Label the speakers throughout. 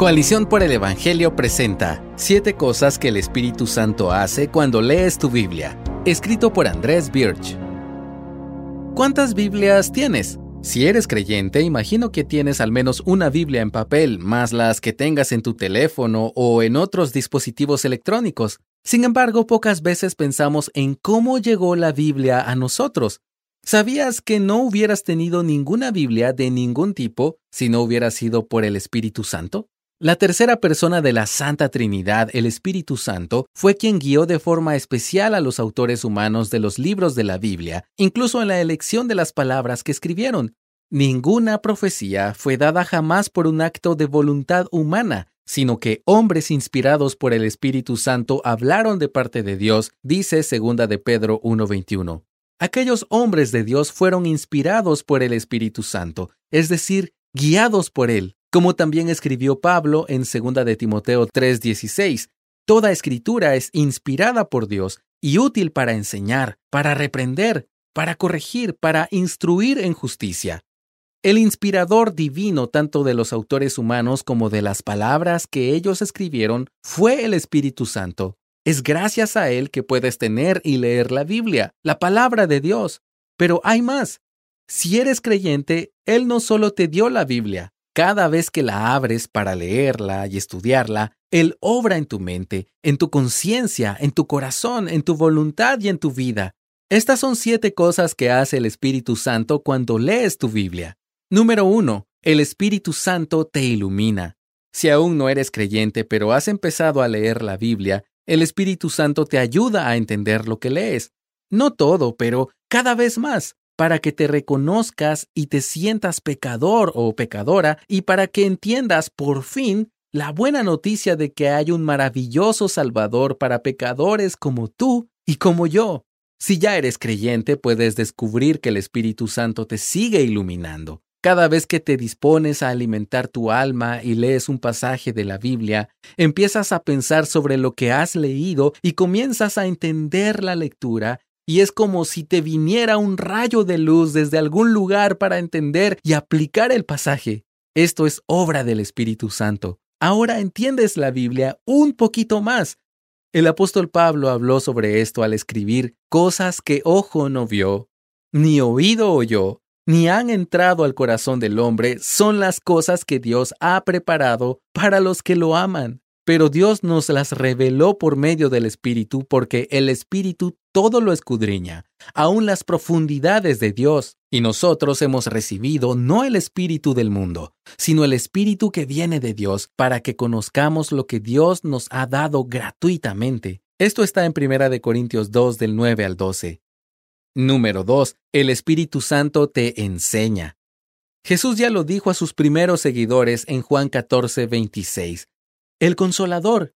Speaker 1: Coalición por el Evangelio presenta Siete cosas que el Espíritu Santo hace cuando lees tu Biblia, escrito por Andrés Birch. ¿Cuántas Biblias tienes? Si eres creyente, imagino que tienes al menos una Biblia en papel, más las que tengas en tu teléfono o en otros dispositivos electrónicos. Sin embargo, pocas veces pensamos en cómo llegó la Biblia a nosotros. ¿Sabías que no hubieras tenido ninguna Biblia de ningún tipo si no hubiera sido por el Espíritu Santo? La tercera persona de la Santa Trinidad, el Espíritu Santo, fue quien guió de forma especial a los autores humanos de los libros de la Biblia, incluso en la elección de las palabras que escribieron. Ninguna profecía fue dada jamás por un acto de voluntad humana, sino que hombres inspirados por el Espíritu Santo hablaron de parte de Dios, dice segunda de Pedro 1:21. Aquellos hombres de Dios fueron inspirados por el Espíritu Santo, es decir, guiados por él como también escribió Pablo en 2 de Timoteo 3:16. Toda escritura es inspirada por Dios y útil para enseñar, para reprender, para corregir, para instruir en justicia. El inspirador divino tanto de los autores humanos como de las palabras que ellos escribieron fue el Espíritu Santo. Es gracias a él que puedes tener y leer la Biblia, la palabra de Dios. Pero hay más. Si eres creyente, Él no solo te dio la Biblia, cada vez que la abres para leerla y estudiarla, Él obra en tu mente, en tu conciencia, en tu corazón, en tu voluntad y en tu vida. Estas son siete cosas que hace el Espíritu Santo cuando lees tu Biblia. Número uno, el Espíritu Santo te ilumina. Si aún no eres creyente pero has empezado a leer la Biblia, el Espíritu Santo te ayuda a entender lo que lees. No todo, pero cada vez más para que te reconozcas y te sientas pecador o pecadora y para que entiendas por fin la buena noticia de que hay un maravilloso Salvador para pecadores como tú y como yo. Si ya eres creyente, puedes descubrir que el Espíritu Santo te sigue iluminando. Cada vez que te dispones a alimentar tu alma y lees un pasaje de la Biblia, empiezas a pensar sobre lo que has leído y comienzas a entender la lectura y es como si te viniera un rayo de luz desde algún lugar para entender y aplicar el pasaje. Esto es obra del Espíritu Santo. Ahora entiendes la Biblia un poquito más. El apóstol Pablo habló sobre esto al escribir cosas que ojo no vio, ni oído oyó, ni han entrado al corazón del hombre, son las cosas que Dios ha preparado para los que lo aman pero Dios nos las reveló por medio del Espíritu porque el Espíritu todo lo escudriña, aun las profundidades de Dios. Y nosotros hemos recibido no el Espíritu del mundo, sino el Espíritu que viene de Dios para que conozcamos lo que Dios nos ha dado gratuitamente. Esto está en 1 Corintios 2 del 9 al 12. Número 2. El Espíritu Santo te enseña. Jesús ya lo dijo a sus primeros seguidores en Juan 14, 26 el Consolador,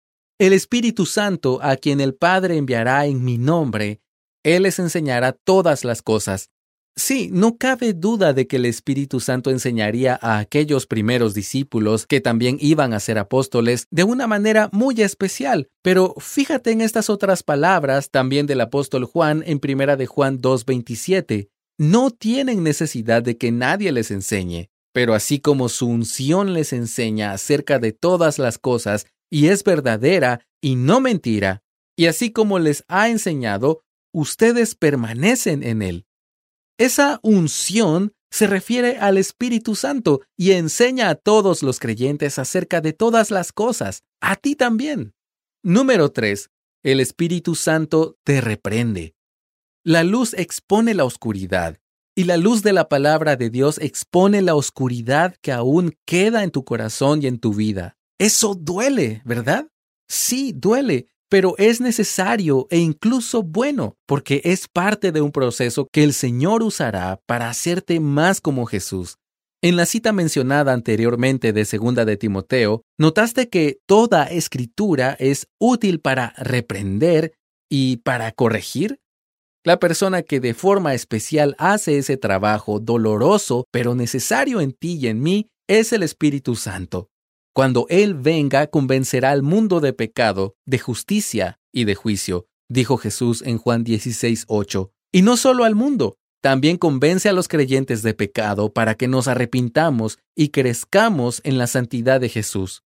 Speaker 1: el Espíritu Santo, a quien el Padre enviará en mi nombre, Él les enseñará todas las cosas. Sí, no cabe duda de que el Espíritu Santo enseñaría a aquellos primeros discípulos que también iban a ser apóstoles de una manera muy especial, pero fíjate en estas otras palabras también del apóstol Juan en primera de Juan 2:27. No tienen necesidad de que nadie les enseñe, pero así como su unción les enseña acerca de todas las cosas y es verdadera y no mentira, y así como les ha enseñado, ustedes permanecen en él. Esa unción se refiere al Espíritu Santo y enseña a todos los creyentes acerca de todas las cosas, a ti también. Número 3. El Espíritu Santo te reprende. La luz expone la oscuridad, y la luz de la palabra de Dios expone la oscuridad que aún queda en tu corazón y en tu vida. Eso duele, ¿verdad? Sí, duele, pero es necesario e incluso bueno, porque es parte de un proceso que el Señor usará para hacerte más como Jesús. En la cita mencionada anteriormente de Segunda de Timoteo, notaste que toda escritura es útil para reprender y para corregir. La persona que de forma especial hace ese trabajo doloroso pero necesario en ti y en mí es el Espíritu Santo. Cuando Él venga, convencerá al mundo de pecado, de justicia y de juicio, dijo Jesús en Juan 16, 8. Y no solo al mundo, también convence a los creyentes de pecado para que nos arrepintamos y crezcamos en la santidad de Jesús.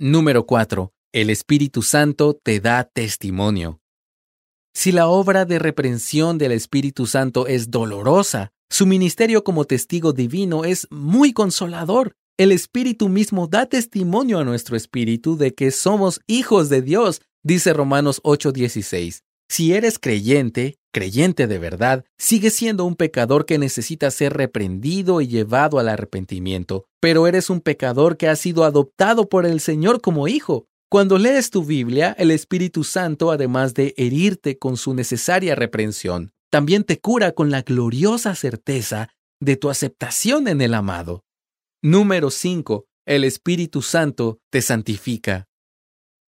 Speaker 1: Número 4. El Espíritu Santo te da testimonio. Si la obra de reprensión del Espíritu Santo es dolorosa, su ministerio como testigo divino es muy consolador. El Espíritu mismo da testimonio a nuestro espíritu de que somos hijos de Dios, dice Romanos 8:16. Si eres creyente, creyente de verdad, sigues siendo un pecador que necesita ser reprendido y llevado al arrepentimiento, pero eres un pecador que ha sido adoptado por el Señor como hijo. Cuando lees tu Biblia, el Espíritu Santo, además de herirte con su necesaria reprensión, también te cura con la gloriosa certeza de tu aceptación en el amado. Número 5. El Espíritu Santo te santifica.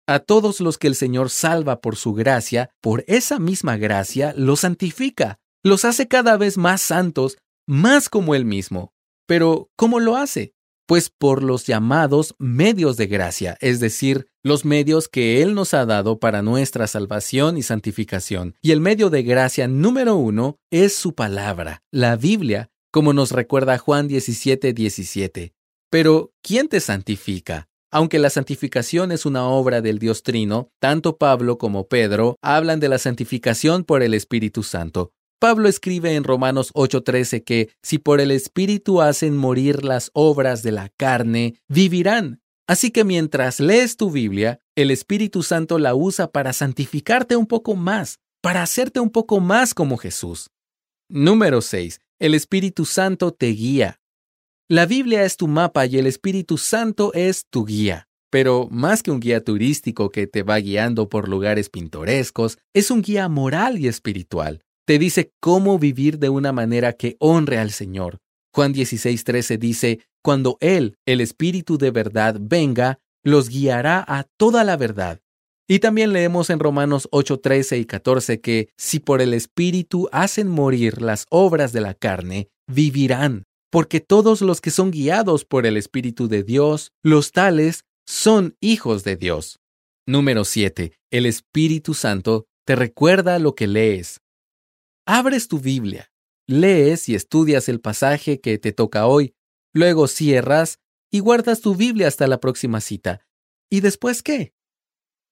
Speaker 1: A todos los que el Señor salva por su gracia, por esa misma gracia, los santifica, los hace cada vez más santos, más como Él mismo. Pero, ¿cómo lo hace? Pues por los llamados medios de gracia, es decir, los medios que Él nos ha dado para nuestra salvación y santificación. Y el medio de gracia número uno es su palabra, la Biblia, como nos recuerda Juan 17, 17. Pero, ¿quién te santifica? Aunque la santificación es una obra del Dios Trino, tanto Pablo como Pedro hablan de la santificación por el Espíritu Santo. Pablo escribe en Romanos 8:13 que si por el Espíritu hacen morir las obras de la carne, vivirán. Así que mientras lees tu Biblia, el Espíritu Santo la usa para santificarte un poco más, para hacerte un poco más como Jesús. Número 6. El Espíritu Santo te guía. La Biblia es tu mapa y el Espíritu Santo es tu guía. Pero más que un guía turístico que te va guiando por lugares pintorescos, es un guía moral y espiritual. Te dice cómo vivir de una manera que honre al Señor. Juan 16:13 dice, Cuando Él, el Espíritu de verdad, venga, los guiará a toda la verdad. Y también leemos en Romanos 8, 13 y 14 que si por el Espíritu hacen morir las obras de la carne, vivirán, porque todos los que son guiados por el Espíritu de Dios, los tales, son hijos de Dios. Número 7. El Espíritu Santo te recuerda lo que lees. Abres tu Biblia, lees y estudias el pasaje que te toca hoy, luego cierras y guardas tu Biblia hasta la próxima cita. ¿Y después qué?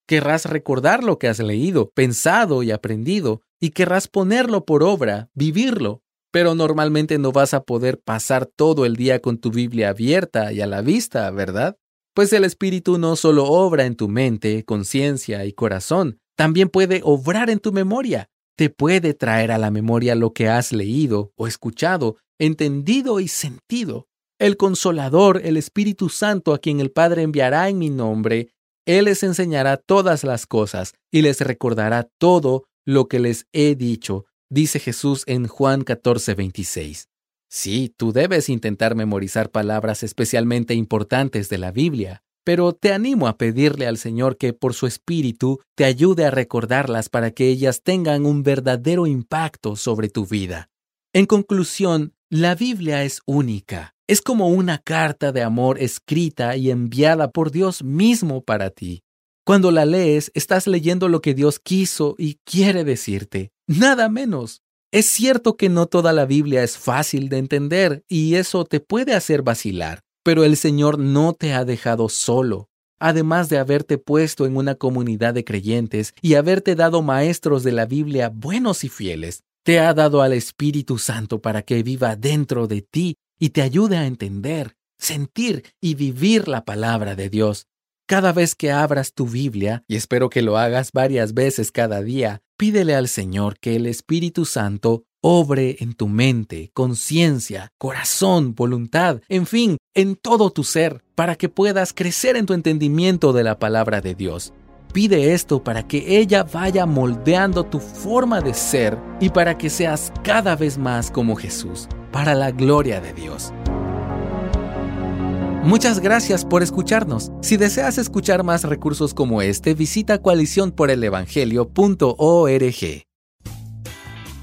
Speaker 1: Querrás recordar lo que has leído, pensado y aprendido, y querrás ponerlo por obra, vivirlo. Pero normalmente no vas a poder pasar todo el día con tu Biblia abierta y a la vista, ¿verdad? Pues el Espíritu no solo obra en tu mente, conciencia y corazón, también puede obrar en tu memoria. Te puede traer a la memoria lo que has leído o escuchado, entendido y sentido. El Consolador, el Espíritu Santo a quien el Padre enviará en mi nombre, él les enseñará todas las cosas y les recordará todo lo que les he dicho, dice Jesús en Juan 14, 26. Sí, tú debes intentar memorizar palabras especialmente importantes de la Biblia, pero te animo a pedirle al Señor que por su Espíritu te ayude a recordarlas para que ellas tengan un verdadero impacto sobre tu vida. En conclusión, la Biblia es única. Es como una carta de amor escrita y enviada por Dios mismo para ti. Cuando la lees, estás leyendo lo que Dios quiso y quiere decirte. Nada menos. Es cierto que no toda la Biblia es fácil de entender y eso te puede hacer vacilar, pero el Señor no te ha dejado solo. Además de haberte puesto en una comunidad de creyentes y haberte dado maestros de la Biblia buenos y fieles, te ha dado al Espíritu Santo para que viva dentro de ti y te ayude a entender, sentir y vivir la palabra de Dios. Cada vez que abras tu Biblia, y espero que lo hagas varias veces cada día, pídele al Señor que el Espíritu Santo obre en tu mente, conciencia, corazón, voluntad, en fin, en todo tu ser, para que puedas crecer en tu entendimiento de la palabra de Dios. Pide esto para que ella vaya moldeando tu forma de ser y para que seas cada vez más como Jesús, para la gloria de Dios. Muchas gracias por escucharnos. Si deseas escuchar más recursos como este, visita coaliciónporelevangelio.org.